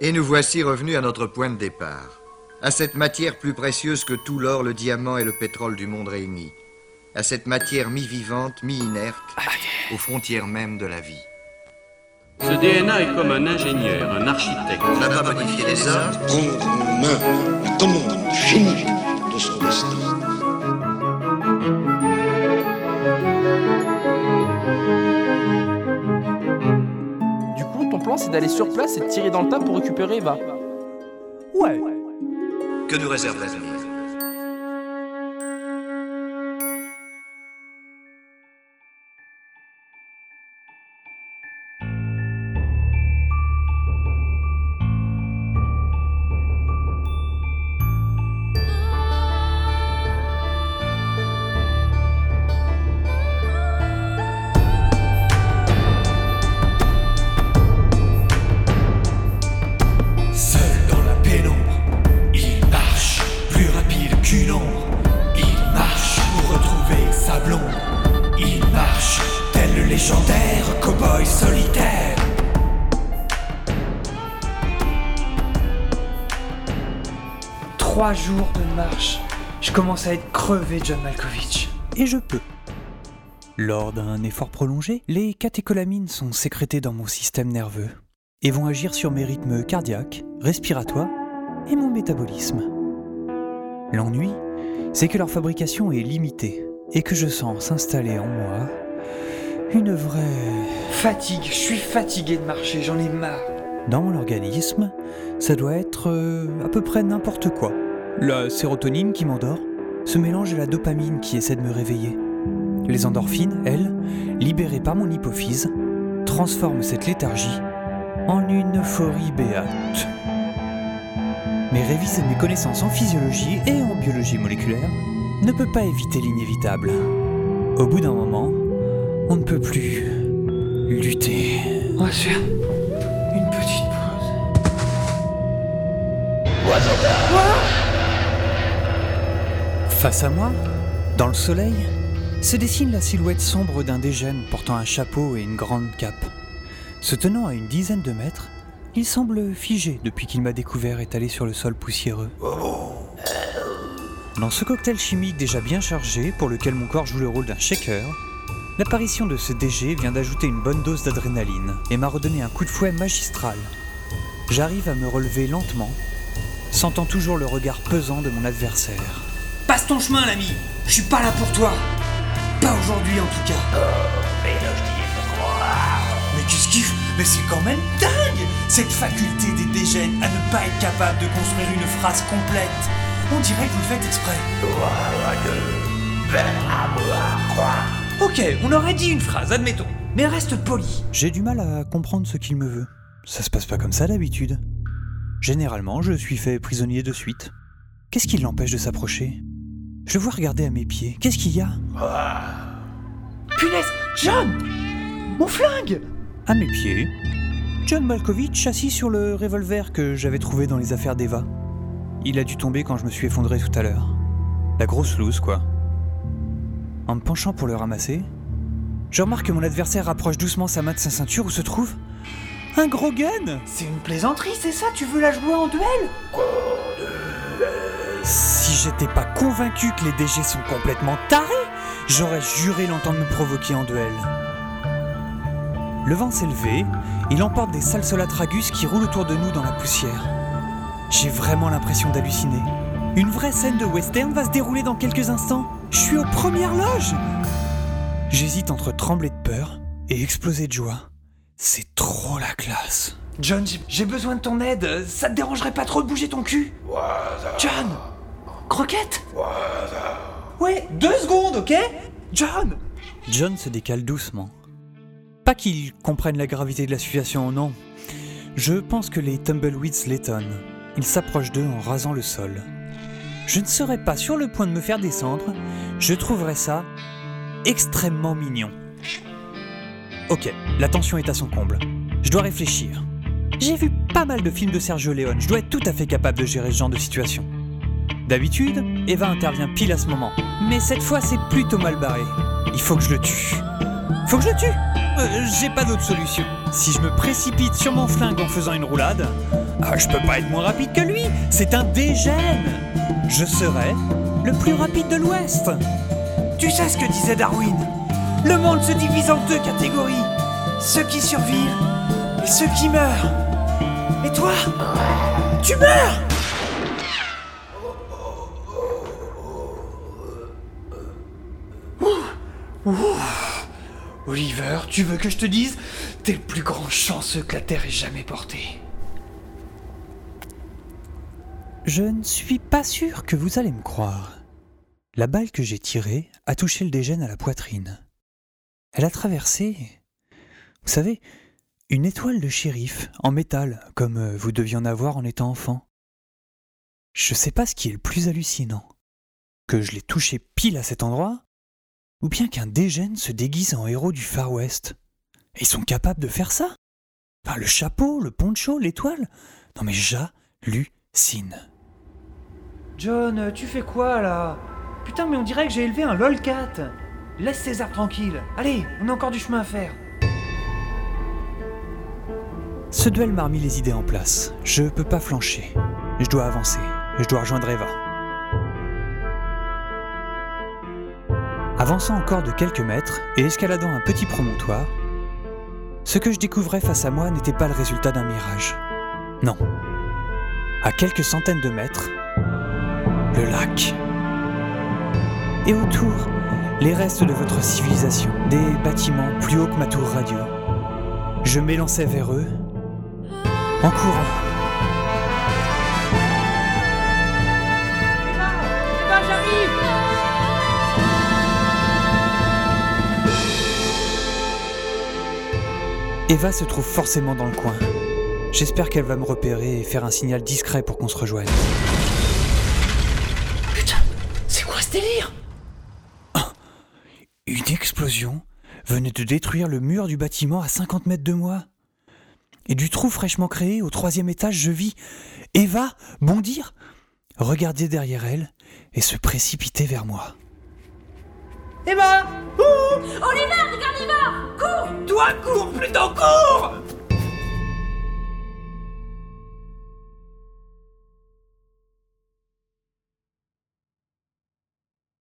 Et nous voici revenus à notre point de départ. À cette matière plus précieuse que tout l'or, le diamant et le pétrole du monde réunis. À cette matière mi-vivante, mi-inerte, aux frontières même de la vie. Ce DNA est comme un ingénieur, un architecte. On n'a pas modifié les hommes, prendre en main la commande du génie de son destin. Ton plan, c'est d'aller sur place et de tirer dans le tas pour récupérer Eva. Ouais. que nous réserve l'avenir solitaire. Trois jours de marche. Je commence à être crevé, John Malkovich. Et je peux. Lors d'un effort prolongé, les catécholamines sont sécrétées dans mon système nerveux et vont agir sur mes rythmes cardiaques, respiratoires et mon métabolisme. L'ennui, c'est que leur fabrication est limitée et que je sens s'installer en moi une vraie... Fatigue, je suis fatigué de marcher, j'en ai marre. Dans mon organisme, ça doit être euh, à peu près n'importe quoi. La sérotonine qui m'endort se mélange à la dopamine qui essaie de me réveiller. Les endorphines, elles, libérées par mon hypophyse, transforment cette léthargie en une euphorie béate. Mais réviser mes connaissances en physiologie et en biologie moléculaire ne peut pas éviter l'inévitable. Au bout d'un moment, on ne peut plus lutter. On va se faire une petite pause. Face à moi, dans le soleil, se dessine la silhouette sombre d'un dégène portant un chapeau et une grande cape. Se tenant à une dizaine de mètres, il semble figé depuis qu'il m'a découvert étalé sur le sol poussiéreux. Dans ce cocktail chimique déjà bien chargé, pour lequel mon corps joue le rôle d'un shaker, l'apparition de ce DG vient d'ajouter une bonne dose d'adrénaline et m'a redonné un coup de fouet magistral. J'arrive à me relever lentement, sentant toujours le regard pesant de mon adversaire. Passe ton chemin, l'ami. Je suis pas là pour toi. Pas aujourd'hui, en tout cas. Mais qu'est-ce qu'il Mais c'est quand même dingue Cette faculté des dégènes à ne pas être capable de construire une phrase complète. On dirait que vous le faites exprès. Ok, on aurait dit une phrase, admettons. Mais reste poli. J'ai du mal à comprendre ce qu'il me veut. Ça se passe pas comme ça d'habitude. Généralement, je suis fait prisonnier de suite. Qu'est-ce qui l'empêche de s'approcher? Je le vois regarder à mes pieds. Qu'est-ce qu'il y a? Punaise John Mon flingue À mes pieds, John Malkovich assis sur le revolver que j'avais trouvé dans les affaires d'Eva. Il a dû tomber quand je me suis effondré tout à l'heure. La grosse loose, quoi. En me penchant pour le ramasser, je remarque que mon adversaire rapproche doucement sa main de sa ceinture où se trouve un gros gun C'est une plaisanterie, c'est ça? Tu veux la jouer en duel? Si j'étais pas convaincu que les DG sont complètement tarés, j'aurais juré l'entendre me provoquer en duel. Le vent s'est levé, il emporte des salsolatragus qui roulent autour de nous dans la poussière. J'ai vraiment l'impression d'halluciner. Une vraie scène de western va se dérouler dans quelques instants. Je suis aux premières loges J'hésite entre trembler de peur et exploser de joie. C'est trop la classe. John, j'ai- besoin de ton aide. Ça te dérangerait pas trop de bouger ton cul? John Croquette? Ouais, deux secondes, ok? John John se décale doucement. Pas qu'il comprenne la gravité de la situation, non. Je pense que les tumbleweeds l'étonnent. Il s'approche d'eux en rasant le sol. Je ne serais pas sur le point de me faire descendre. Je trouverais ça extrêmement mignon. Ok, la tension est à son comble. Je dois réfléchir. J'ai vu pas mal de films de Sergio Leone. Je dois être tout à fait capable de gérer ce genre de situation. D'habitude, Eva intervient pile à ce moment. Mais cette fois, c'est plutôt mal barré. Il faut que je le tue. Faut que je le tue euh, j'ai pas d'autre solution. Si je me précipite sur mon flingue en faisant une roulade, ah, je peux pas être moins rapide que lui. C'est un dégène. Je serai le plus rapide de l'Ouest. Tu sais ce que disait Darwin? Le monde se divise en deux catégories. Ceux qui survivent et ceux qui meurent. Et toi? Tu meurs. Oliver, tu veux que je te dise? T'es le plus grand chanceux que la Terre ait jamais porté. Je ne suis pas sûr que vous allez me croire. La balle que j'ai tirée a touché le dégène à la poitrine. Elle a traversé, vous savez, une étoile de shérif en métal, comme euh, vous deviez en avoir en étant enfant. Je sais pas ce qui est le plus hallucinant. Que je l'ai touché pile à cet endroit, ou bien qu'un dégène se déguise en héros du Far West. Et ils sont capables de faire ça? Enfin, le chapeau, le poncho, l'étoile? Non mais j'hallucine. John, tu fais quoi là? Putain, mais on dirait que j'ai élevé un lolcat. Laisse César tranquille. Allez, on a encore du chemin à faire. Ce duel m'a remis les idées en place. Je peux pas flancher. Je dois avancer. Je dois rejoindre Eva. Avançant encore de quelques mètres et escaladant un petit promontoire, ce que je découvrais face à moi n'était pas le résultat d'un mirage. Non. À quelques centaines de mètres, le lac. Et autour, les restes de votre civilisation, des bâtiments plus hauts que ma tour radio. Je m'élançais vers eux en courant. Eva se trouve forcément dans le coin. J'espère qu'elle va me repérer et faire un signal discret pour qu'on se rejoigne. Putain, c'est quoi ce délire? Une explosion venait de détruire le mur du bâtiment à 50 mètres de moi. Et du trou fraîchement créé au troisième étage, je vis Eva bondir, regarder derrière elle et se précipiter vers moi. Emma Ouh Oliver, regarde Eva Cours plutôt, cours